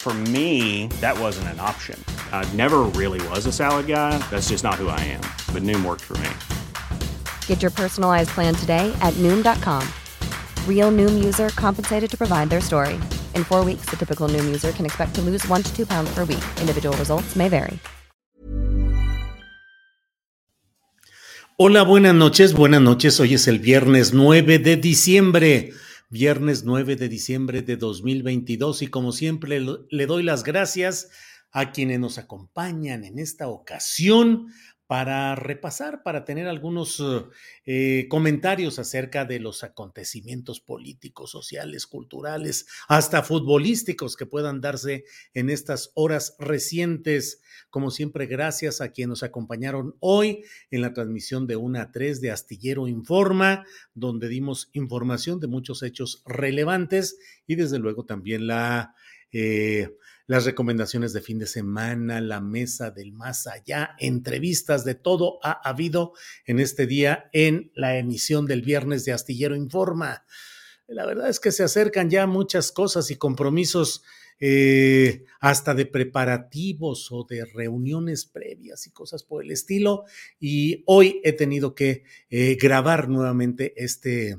For me, that wasn't an option. I never really was a salad guy. That's just not who I am. But Noom worked for me. Get your personalized plan today at Noom.com. Real Noom user compensated to provide their story. In four weeks, the typical Noom user can expect to lose one to two pounds per week. Individual results may vary. Hola, buenas noches, buenas noches. Hoy es el viernes 9 de diciembre. Viernes 9 de diciembre de 2022 y como siempre le doy las gracias a quienes nos acompañan en esta ocasión para repasar, para tener algunos eh, comentarios acerca de los acontecimientos políticos, sociales, culturales, hasta futbolísticos que puedan darse en estas horas recientes. Como siempre, gracias a quienes nos acompañaron hoy en la transmisión de 1 a 3 de Astillero Informa, donde dimos información de muchos hechos relevantes y desde luego también la... Eh, las recomendaciones de fin de semana, la mesa del más allá, entrevistas, de todo ha habido en este día en la emisión del viernes de Astillero Informa. La verdad es que se acercan ya muchas cosas y compromisos eh, hasta de preparativos o de reuniones previas y cosas por el estilo. Y hoy he tenido que eh, grabar nuevamente este,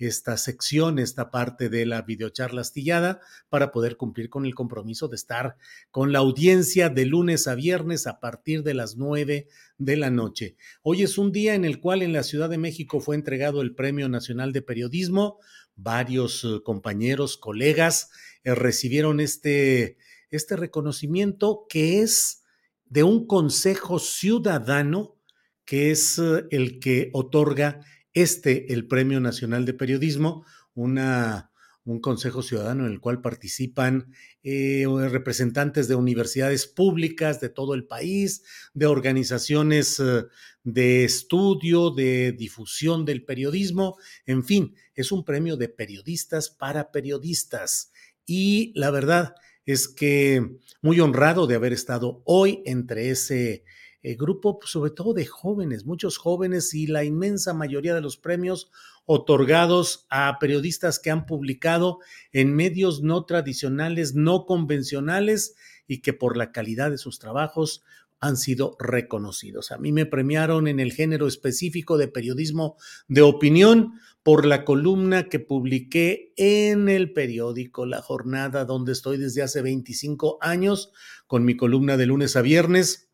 esta sección, esta parte de la videocharla astillada, para poder cumplir con el compromiso de estar con la audiencia de lunes a viernes a partir de las nueve de la noche. Hoy es un día en el cual en la Ciudad de México fue entregado el Premio Nacional de Periodismo. Varios eh, compañeros, colegas eh, recibieron este, este reconocimiento que es de un consejo ciudadano que es eh, el que otorga este, el Premio Nacional de Periodismo, un Consejo Ciudadano en el cual participan eh, representantes de universidades públicas de todo el país, de organizaciones eh, de estudio, de difusión del periodismo, en fin, es un premio de periodistas para periodistas. Y la verdad es que muy honrado de haber estado hoy entre ese eh, grupo pues, sobre todo de jóvenes, muchos jóvenes y la inmensa mayoría de los premios otorgados a periodistas que han publicado en medios no tradicionales, no convencionales y que por la calidad de sus trabajos han sido reconocidos. A mí me premiaron en el género específico de periodismo de opinión por la columna que publiqué en el periódico La Jornada, donde estoy desde hace 25 años, con mi columna de lunes a viernes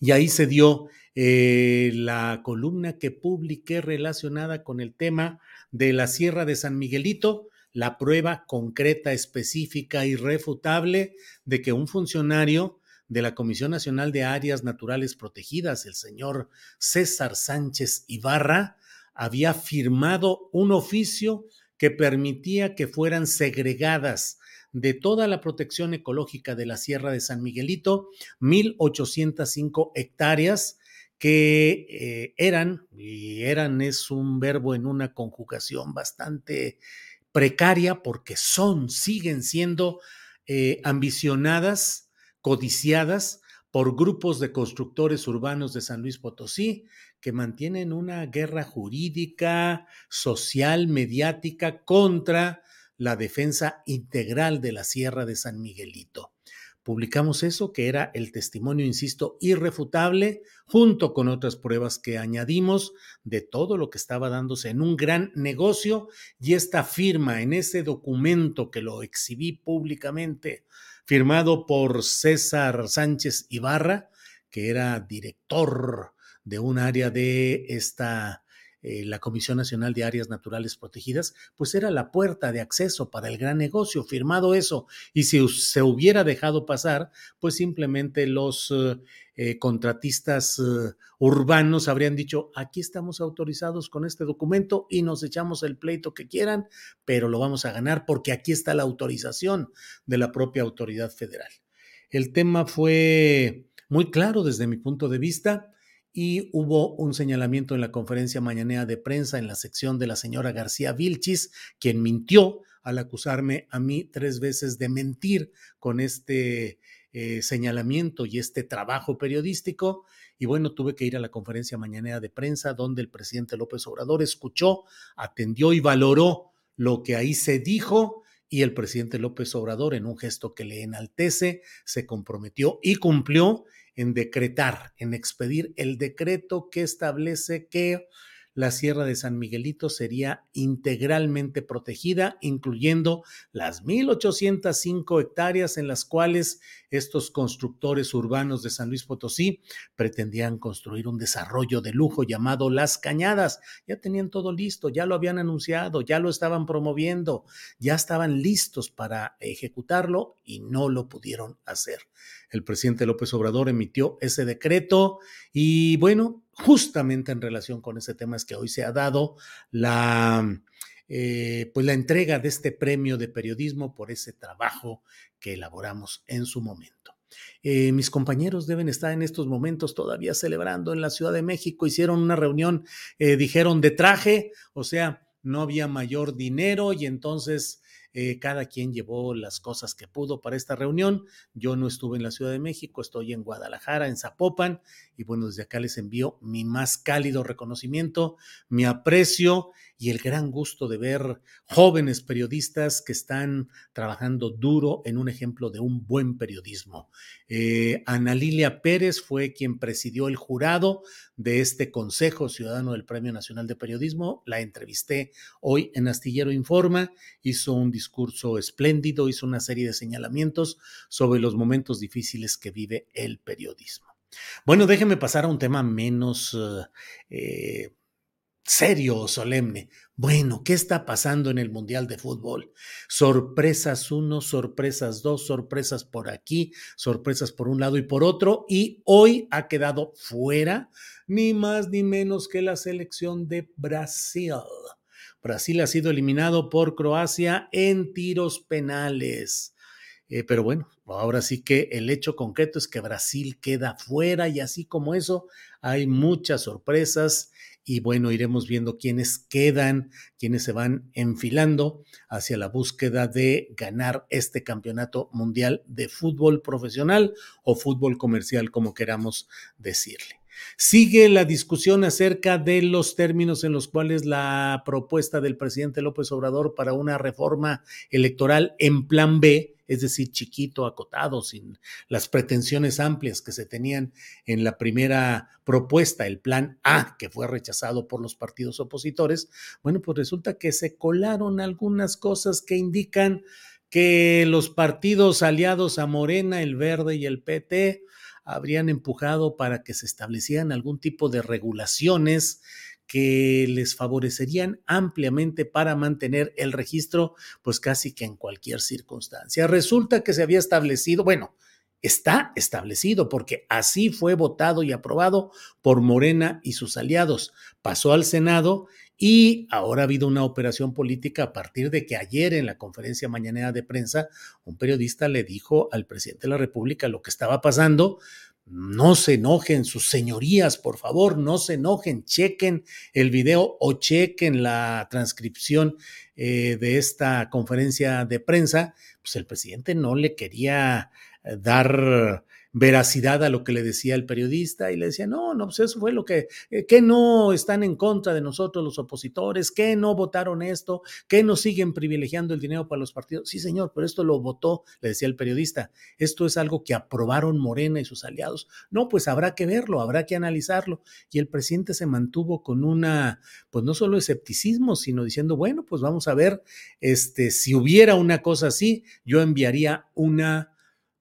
y ahí se dio eh, la columna que publiqué relacionada con el tema de la Sierra de San Miguelito, la prueba concreta, específica, irrefutable de que un funcionario de la Comisión Nacional de Áreas Naturales Protegidas, el señor César Sánchez Ibarra, había firmado un oficio que permitía que fueran segregadas de toda la protección ecológica de la Sierra de San Miguelito, 1.805 hectáreas que eh, eran, y eran es un verbo en una conjugación bastante precaria porque son, siguen siendo eh, ambicionadas, codiciadas por grupos de constructores urbanos de San Luis Potosí que mantienen una guerra jurídica, social, mediática contra la defensa integral de la Sierra de San Miguelito. Publicamos eso, que era el testimonio, insisto, irrefutable, junto con otras pruebas que añadimos de todo lo que estaba dándose en un gran negocio y esta firma en ese documento que lo exhibí públicamente, firmado por César Sánchez Ibarra, que era director de un área de esta eh, la Comisión Nacional de Áreas Naturales Protegidas, pues era la puerta de acceso para el gran negocio, firmado eso. Y si se hubiera dejado pasar, pues simplemente los eh, eh, contratistas urbanos habrían dicho, aquí estamos autorizados con este documento y nos echamos el pleito que quieran, pero lo vamos a ganar porque aquí está la autorización de la propia autoridad federal. El tema fue muy claro desde mi punto de vista y hubo un señalamiento en la conferencia mañanera de prensa en la sección de la señora García Vilchis, quien mintió al acusarme a mí tres veces de mentir con este eh, señalamiento y este trabajo periodístico. Y bueno, tuve que ir a la conferencia mañanera de prensa donde el presidente López Obrador escuchó, atendió y valoró lo que ahí se dijo y el presidente López Obrador, en un gesto que le enaltece, se comprometió y cumplió en decretar, en expedir el decreto que establece que la Sierra de San Miguelito sería integralmente protegida, incluyendo las 1.805 hectáreas en las cuales estos constructores urbanos de San Luis Potosí pretendían construir un desarrollo de lujo llamado Las Cañadas. Ya tenían todo listo, ya lo habían anunciado, ya lo estaban promoviendo, ya estaban listos para ejecutarlo y no lo pudieron hacer. El presidente López Obrador emitió ese decreto y bueno, justamente en relación con ese tema es que hoy se ha dado la, eh, pues la entrega de este premio de periodismo por ese trabajo que elaboramos en su momento. Eh, mis compañeros deben estar en estos momentos todavía celebrando en la Ciudad de México. Hicieron una reunión, eh, dijeron de traje, o sea, no había mayor dinero y entonces eh, cada quien llevó las cosas que pudo para esta reunión. Yo no estuve en la Ciudad de México, estoy en Guadalajara, en Zapopan, y bueno, desde acá les envío mi más cálido reconocimiento, mi aprecio y el gran gusto de ver jóvenes periodistas que están trabajando duro en un ejemplo de un buen periodismo. Eh, Ana Lilia Pérez fue quien presidió el jurado de este Consejo Ciudadano del Premio Nacional de Periodismo. La entrevisté hoy en Astillero Informa, hizo un discurso espléndido, hizo una serie de señalamientos sobre los momentos difíciles que vive el periodismo. Bueno, déjeme pasar a un tema menos eh, serio o solemne. Bueno, ¿qué está pasando en el Mundial de Fútbol? Sorpresas uno, sorpresas dos, sorpresas por aquí, sorpresas por un lado y por otro. Y hoy ha quedado fuera ni más ni menos que la selección de Brasil. Brasil ha sido eliminado por Croacia en tiros penales. Eh, pero bueno, ahora sí que el hecho concreto es que Brasil queda fuera y así como eso, hay muchas sorpresas y bueno, iremos viendo quiénes quedan, quiénes se van enfilando hacia la búsqueda de ganar este campeonato mundial de fútbol profesional o fútbol comercial, como queramos decirle. Sigue la discusión acerca de los términos en los cuales la propuesta del presidente López Obrador para una reforma electoral en plan B es decir, chiquito, acotado, sin las pretensiones amplias que se tenían en la primera propuesta, el plan A, que fue rechazado por los partidos opositores, bueno, pues resulta que se colaron algunas cosas que indican que los partidos aliados a Morena, el Verde y el PT habrían empujado para que se establecieran algún tipo de regulaciones que les favorecerían ampliamente para mantener el registro, pues casi que en cualquier circunstancia. Resulta que se había establecido, bueno, está establecido porque así fue votado y aprobado por Morena y sus aliados. Pasó al Senado y ahora ha habido una operación política a partir de que ayer en la conferencia mañanera de prensa un periodista le dijo al presidente de la República lo que estaba pasando, no se enojen, sus señorías, por favor, no se enojen, chequen el video o chequen la transcripción eh, de esta conferencia de prensa. Pues el presidente no le quería eh, dar veracidad a lo que le decía el periodista y le decía, no, no, pues eso fue lo que, eh, que no están en contra de nosotros los opositores, que no votaron esto, que no siguen privilegiando el dinero para los partidos. Sí, señor, pero esto lo votó, le decía el periodista, esto es algo que aprobaron Morena y sus aliados. No, pues habrá que verlo, habrá que analizarlo. Y el presidente se mantuvo con una, pues no solo escepticismo, sino diciendo, bueno, pues vamos a ver, este, si hubiera una cosa así, yo enviaría una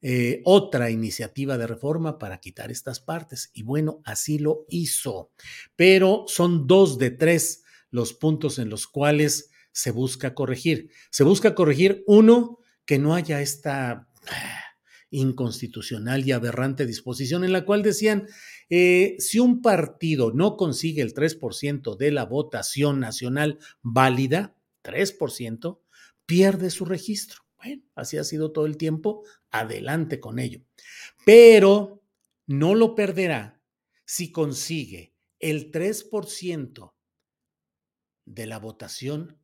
eh, otra iniciativa de reforma para quitar estas partes. Y bueno, así lo hizo. Pero son dos de tres los puntos en los cuales se busca corregir. Se busca corregir, uno, que no haya esta inconstitucional y aberrante disposición en la cual decían, eh, si un partido no consigue el 3% de la votación nacional válida, 3%, pierde su registro. Bueno, así ha sido todo el tiempo, adelante con ello. Pero no lo perderá si consigue el 3% de la votación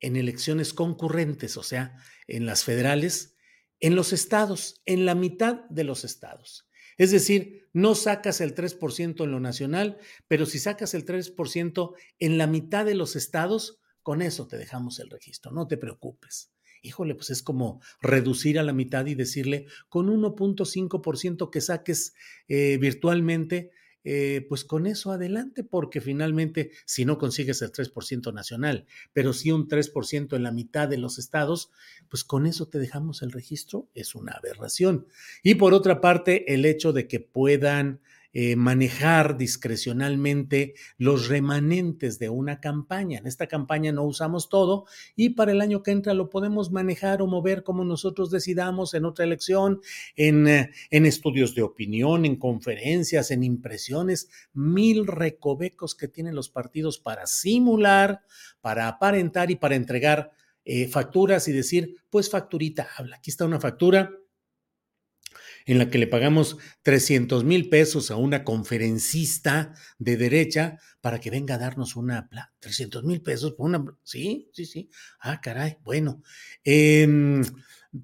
en elecciones concurrentes, o sea, en las federales, en los estados, en la mitad de los estados. Es decir, no sacas el 3% en lo nacional, pero si sacas el 3% en la mitad de los estados, con eso te dejamos el registro, no te preocupes. Híjole, pues es como reducir a la mitad y decirle con 1.5% que saques eh, virtualmente, eh, pues con eso adelante, porque finalmente si no consigues el 3% nacional, pero sí un 3% en la mitad de los estados, pues con eso te dejamos el registro, es una aberración. Y por otra parte, el hecho de que puedan eh, manejar discrecionalmente los remanentes de una campaña. En esta campaña no usamos todo y para el año que entra lo podemos manejar o mover como nosotros decidamos en otra elección, en, eh, en estudios de opinión, en conferencias, en impresiones, mil recovecos que tienen los partidos para simular, para aparentar y para entregar eh, facturas y decir, pues facturita habla, aquí está una factura en la que le pagamos 300 mil pesos a una conferencista de derecha para que venga a darnos una... 300 mil pesos por una... Sí, sí, sí. Ah, caray. Bueno. Eh,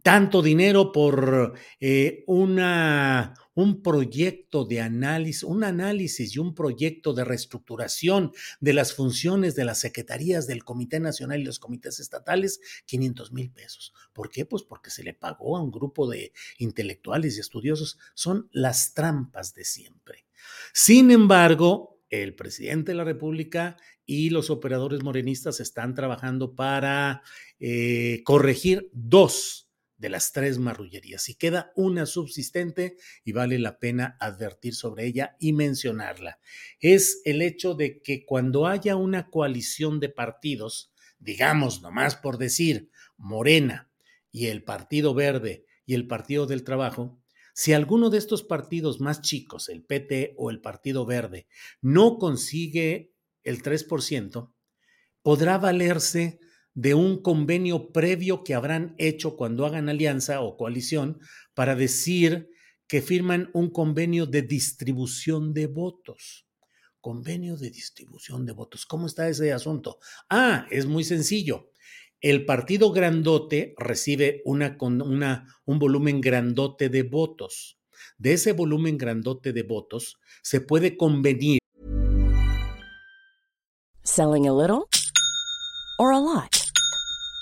tanto dinero por eh, una, un proyecto de análisis, un análisis y un proyecto de reestructuración de las funciones de las secretarías del Comité Nacional y los comités estatales, 500 mil pesos. ¿Por qué? Pues porque se le pagó a un grupo de intelectuales y estudiosos. Son las trampas de siempre. Sin embargo, el presidente de la República y los operadores morenistas están trabajando para eh, corregir dos de las tres marrullerías y queda una subsistente y vale la pena advertir sobre ella y mencionarla. Es el hecho de que cuando haya una coalición de partidos, digamos nomás por decir Morena y el Partido Verde y el Partido del Trabajo, si alguno de estos partidos más chicos, el PT o el Partido Verde, no consigue el 3%, podrá valerse de un convenio previo que habrán hecho cuando hagan alianza o coalición para decir que firman un convenio de distribución de votos. Convenio de distribución de votos. ¿Cómo está ese asunto? Ah, es muy sencillo. El partido grandote recibe una, una, un volumen grandote de votos. De ese volumen grandote de votos se puede convenir. Selling a little or a lot.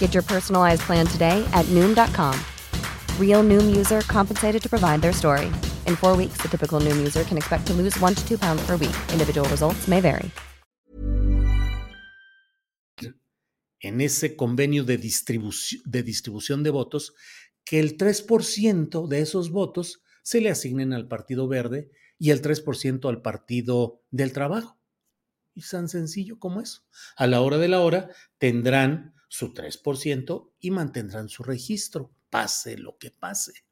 Get your personalized plan today at Noom.com. Real Noom user compensated to provide their story. In four weeks, the typical Noom user can expect to lose one to two pounds per week. Individual results may vary. En ese convenio de, distribu de distribución de votos, que el 3% de esos votos se le asignen al Partido Verde y el 3% al Partido del Trabajo. Y tan sencillo como eso. A la hora de la hora tendrán su 3% y mantendrán su registro, pase lo que pase.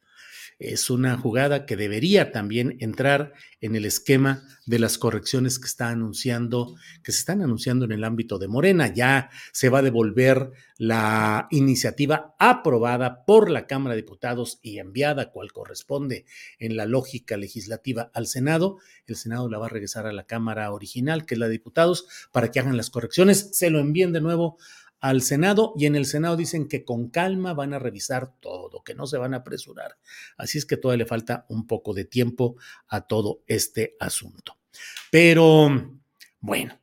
es una jugada que debería también entrar en el esquema de las correcciones que está anunciando, que se están anunciando en el ámbito de Morena. Ya se va a devolver la iniciativa aprobada por la Cámara de Diputados y enviada, cual corresponde en la lógica legislativa al Senado. El Senado la va a regresar a la Cámara original, que es la de Diputados, para que hagan las correcciones, se lo envíen de nuevo al Senado y en el Senado dicen que con calma van a revisar todo, que no se van a apresurar. Así es que todavía le falta un poco de tiempo a todo este asunto. Pero, bueno,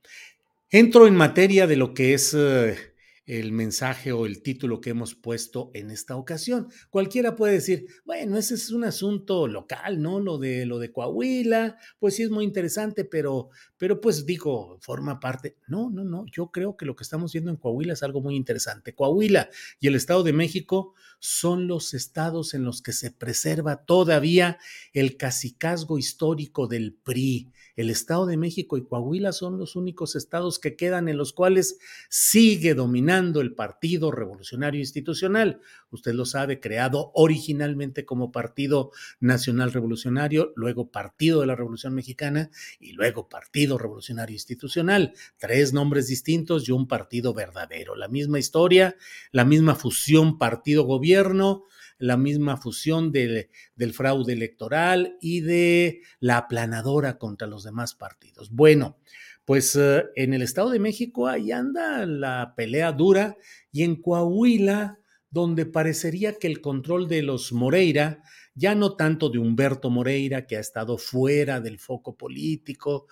entro en materia de lo que es... Eh, el mensaje o el título que hemos puesto en esta ocasión. Cualquiera puede decir, bueno, ese es un asunto local, ¿no? Lo de lo de Coahuila, pues sí es muy interesante, pero pero pues digo, forma parte. No, no, no, yo creo que lo que estamos viendo en Coahuila es algo muy interesante. Coahuila y el Estado de México son los estados en los que se preserva todavía el cacicazgo histórico del PRI el Estado de México y Coahuila son los únicos estados que quedan en los cuales sigue dominando el Partido Revolucionario Institucional. Usted lo sabe, creado originalmente como Partido Nacional Revolucionario, luego Partido de la Revolución Mexicana y luego Partido Revolucionario Institucional. Tres nombres distintos y un partido verdadero. La misma historia, la misma fusión partido-gobierno la misma fusión del fraude electoral y de la aplanadora contra los demás partidos. Bueno, pues eh, en el Estado de México ahí anda la pelea dura y en Coahuila, donde parecería que el control de los Moreira, ya no tanto de Humberto Moreira, que ha estado fuera del foco político,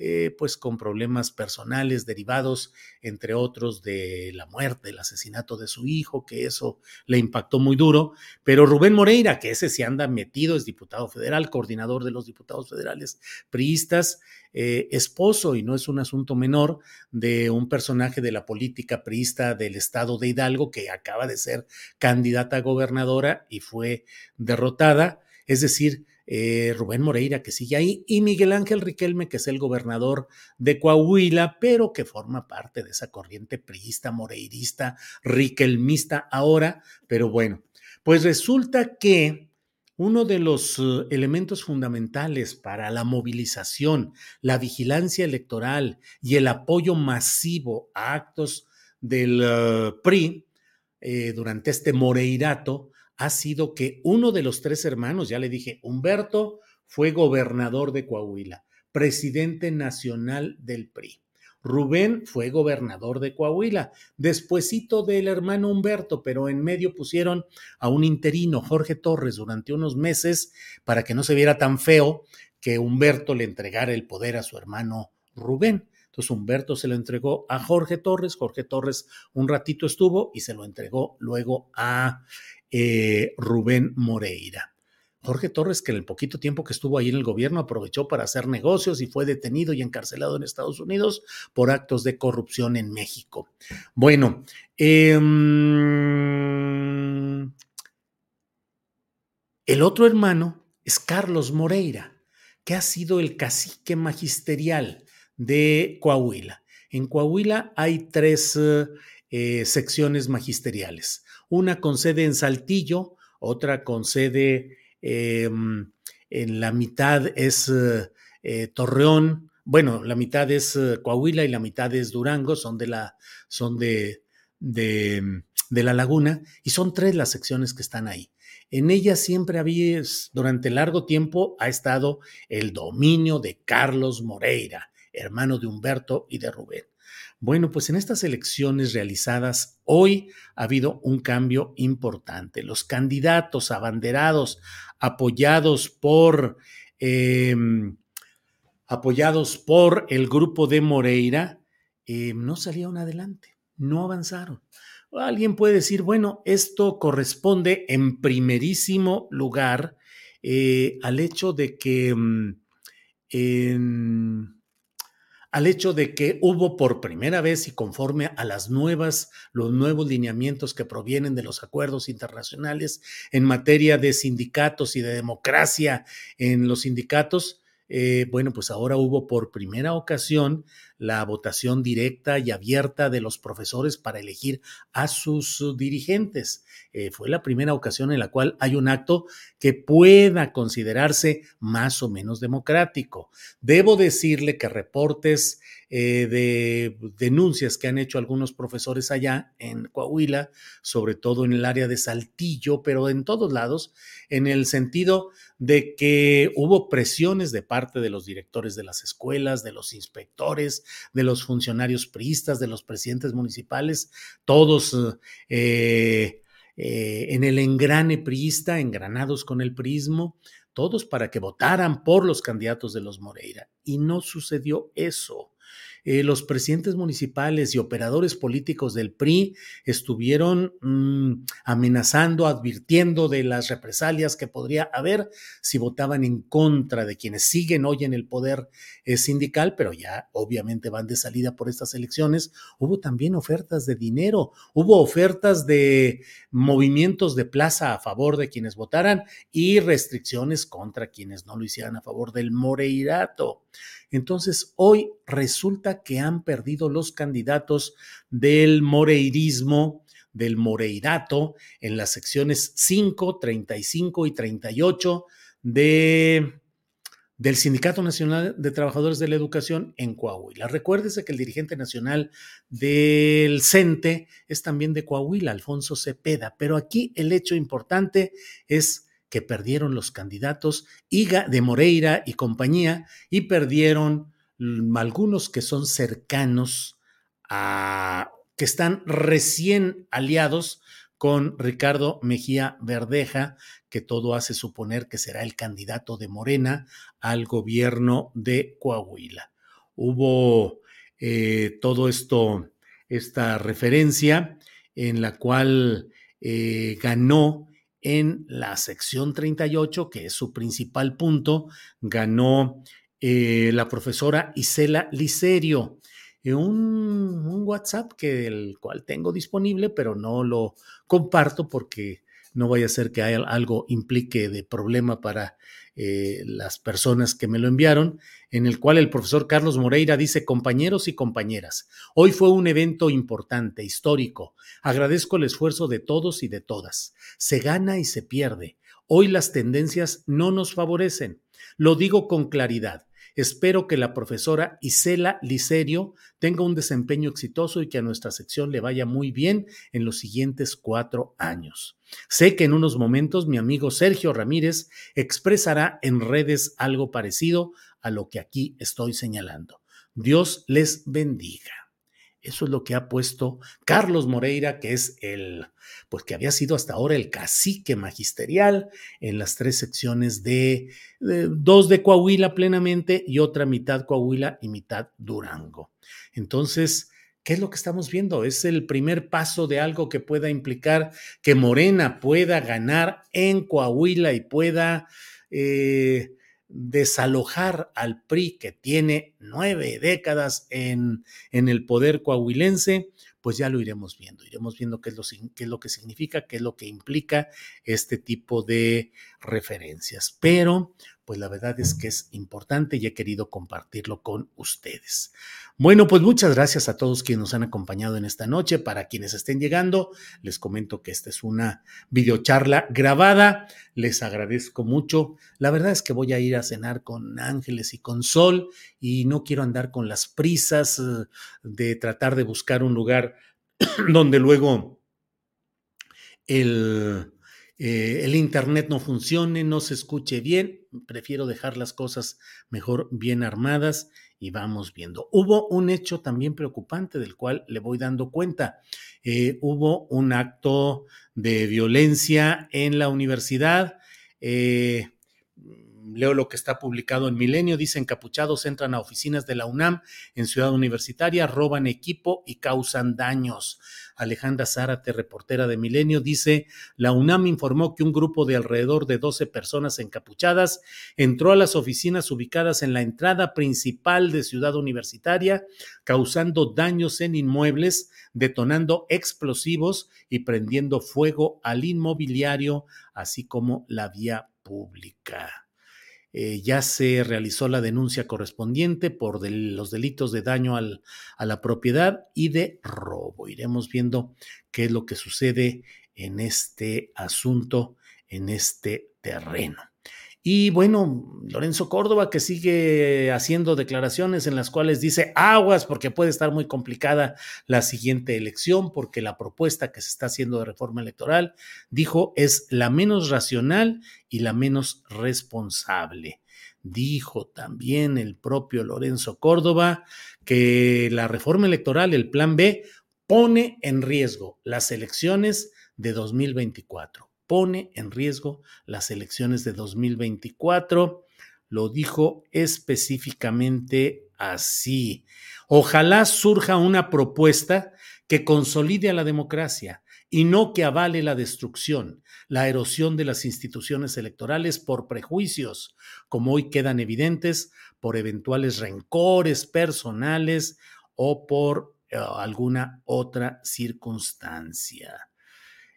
eh, pues con problemas personales derivados, entre otros, de la muerte, el asesinato de su hijo, que eso le impactó muy duro. Pero Rubén Moreira, que ese se anda metido, es diputado federal, coordinador de los diputados federales priistas, eh, esposo, y no es un asunto menor, de un personaje de la política priista del estado de Hidalgo, que acaba de ser candidata a gobernadora y fue derrotada. Es decir, eh, Rubén Moreira, que sigue ahí, y Miguel Ángel Riquelme, que es el gobernador de Coahuila, pero que forma parte de esa corriente priista, moreirista, riquelmista ahora. Pero bueno, pues resulta que uno de los eh, elementos fundamentales para la movilización, la vigilancia electoral y el apoyo masivo a actos del eh, PRI durante este moreirato ha sido que uno de los tres hermanos, ya le dije, Humberto fue gobernador de Coahuila, presidente nacional del PRI. Rubén fue gobernador de Coahuila, despuesito del hermano Humberto, pero en medio pusieron a un interino, Jorge Torres, durante unos meses para que no se viera tan feo que Humberto le entregara el poder a su hermano Rubén. Entonces Humberto se lo entregó a Jorge Torres, Jorge Torres un ratito estuvo y se lo entregó luego a eh, Rubén Moreira. Jorge Torres, que en el poquito tiempo que estuvo ahí en el gobierno aprovechó para hacer negocios y fue detenido y encarcelado en Estados Unidos por actos de corrupción en México. Bueno, em, el otro hermano es Carlos Moreira, que ha sido el cacique magisterial de Coahuila. En Coahuila hay tres eh, secciones magisteriales una con sede en Saltillo, otra con sede em, en la mitad es eh, Torreón, bueno, la mitad es eh, Coahuila y la mitad es Durango, son de la, son de, de, de la laguna, y son tres las secciones que están ahí. En ella siempre había, durante largo tiempo, ha estado el dominio de Carlos Moreira, hermano de Humberto y de Rubén. Bueno, pues en estas elecciones realizadas hoy ha habido un cambio importante. Los candidatos abanderados, apoyados por, em, apoyados por el grupo de Moreira, em, no salieron adelante, no avanzaron. Alguien puede decir, bueno, esto corresponde en primerísimo lugar eh, al hecho de que en al hecho de que hubo por primera vez y conforme a las nuevas, los nuevos lineamientos que provienen de los acuerdos internacionales en materia de sindicatos y de democracia en los sindicatos, eh, bueno, pues ahora hubo por primera ocasión la votación directa y abierta de los profesores para elegir a sus dirigentes. Eh, fue la primera ocasión en la cual hay un acto que pueda considerarse más o menos democrático. Debo decirle que reportes eh, de denuncias que han hecho algunos profesores allá en Coahuila, sobre todo en el área de Saltillo, pero en todos lados, en el sentido de que hubo presiones de parte de los directores de las escuelas, de los inspectores, de los funcionarios priistas, de los presidentes municipales, todos eh, eh, en el engrane priista, engranados con el prismo, todos para que votaran por los candidatos de los Moreira. Y no sucedió eso. Eh, los presidentes municipales y operadores políticos del PRI estuvieron mm, amenazando, advirtiendo de las represalias que podría haber si votaban en contra de quienes siguen hoy en el poder eh, sindical, pero ya obviamente van de salida por estas elecciones. Hubo también ofertas de dinero, hubo ofertas de movimientos de plaza a favor de quienes votaran y restricciones contra quienes no lo hicieran a favor del Moreirato. Entonces, hoy resulta que han perdido los candidatos del moreirismo, del moreirato, en las secciones 5, 35 y 38 de, del Sindicato Nacional de Trabajadores de la Educación en Coahuila. Recuérdese que el dirigente nacional del CENTE es también de Coahuila, Alfonso Cepeda, pero aquí el hecho importante es que perdieron los candidatos de Moreira y compañía y perdieron algunos que son cercanos a que están recién aliados con Ricardo Mejía Verdeja, que todo hace suponer que será el candidato de Morena al gobierno de Coahuila. Hubo eh, todo esto, esta referencia en la cual eh, ganó en la sección 38, que es su principal punto, ganó eh, la profesora Isela Licerio. Eh, un, un, WhatsApp que el cual tengo disponible, pero no lo comparto porque no vaya a ser que haya algo implique de problema para eh, las personas que me lo enviaron, en el cual el profesor Carlos Moreira dice, compañeros y compañeras, hoy fue un evento importante, histórico. Agradezco el esfuerzo de todos y de todas. Se gana y se pierde. Hoy las tendencias no nos favorecen. Lo digo con claridad. Espero que la profesora Isela Licerio tenga un desempeño exitoso y que a nuestra sección le vaya muy bien en los siguientes cuatro años. Sé que en unos momentos mi amigo Sergio Ramírez expresará en redes algo parecido a lo que aquí estoy señalando. Dios les bendiga. Eso es lo que ha puesto Carlos Moreira, que es el, pues que había sido hasta ahora el cacique magisterial en las tres secciones de, dos de Coahuila plenamente y otra mitad Coahuila y mitad Durango. Entonces, ¿qué es lo que estamos viendo? Es el primer paso de algo que pueda implicar que Morena pueda ganar en Coahuila y pueda eh, desalojar al PRI que tiene nueve décadas en, en, el poder coahuilense, pues ya lo iremos viendo, iremos viendo qué es, lo, qué es lo que significa, qué es lo que implica este tipo de referencias. Pero pues la verdad es que es importante y he querido compartirlo con ustedes. Bueno, pues muchas gracias a todos quienes nos han acompañado en esta noche. Para quienes estén llegando, les comento que esta es una videocharla grabada. Les agradezco mucho. La verdad es que voy a ir a cenar con Ángeles y con Sol y no quiero andar con las prisas eh, de tratar de buscar un lugar donde luego el eh, el Internet no funcione, no se escuche bien, prefiero dejar las cosas mejor bien armadas y vamos viendo. Hubo un hecho también preocupante del cual le voy dando cuenta. Eh, hubo un acto de violencia en la universidad. Eh, leo lo que está publicado en Milenio, dice encapuchados entran a oficinas de la UNAM en Ciudad Universitaria, roban equipo y causan daños. Alejandra Zárate, reportera de Milenio, dice, la UNAM informó que un grupo de alrededor de 12 personas encapuchadas entró a las oficinas ubicadas en la entrada principal de Ciudad Universitaria, causando daños en inmuebles, detonando explosivos y prendiendo fuego al inmobiliario, así como la vía pública. Eh, ya se realizó la denuncia correspondiente por los delitos de daño a la propiedad y de robo. Iremos viendo qué es lo que sucede en este asunto, en este terreno. Y bueno, Lorenzo Córdoba que sigue haciendo declaraciones en las cuales dice aguas porque puede estar muy complicada la siguiente elección porque la propuesta que se está haciendo de reforma electoral, dijo, es la menos racional y la menos responsable. Dijo también el propio Lorenzo Córdoba que la reforma electoral, el plan B, pone en riesgo las elecciones de 2024 pone en riesgo las elecciones de 2024. Lo dijo específicamente así. Ojalá surja una propuesta que consolide a la democracia y no que avale la destrucción, la erosión de las instituciones electorales por prejuicios, como hoy quedan evidentes por eventuales rencores personales o por eh, alguna otra circunstancia.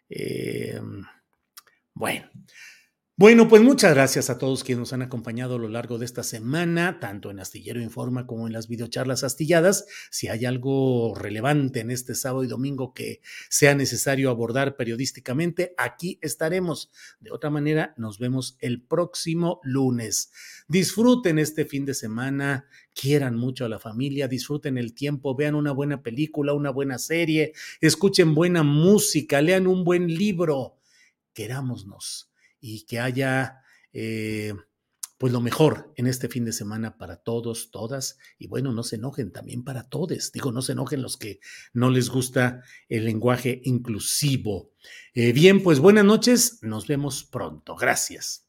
Eh, bueno. Bueno, pues muchas gracias a todos quienes nos han acompañado a lo largo de esta semana, tanto en Astillero Informa como en las videocharlas astilladas. Si hay algo relevante en este sábado y domingo que sea necesario abordar periodísticamente, aquí estaremos. De otra manera, nos vemos el próximo lunes. Disfruten este fin de semana, quieran mucho a la familia, disfruten el tiempo, vean una buena película, una buena serie, escuchen buena música, lean un buen libro querámonos y que haya eh, pues lo mejor en este fin de semana para todos, todas, y bueno, no se enojen también para todos, digo, no se enojen los que no les gusta el lenguaje inclusivo. Eh, bien, pues buenas noches, nos vemos pronto, gracias.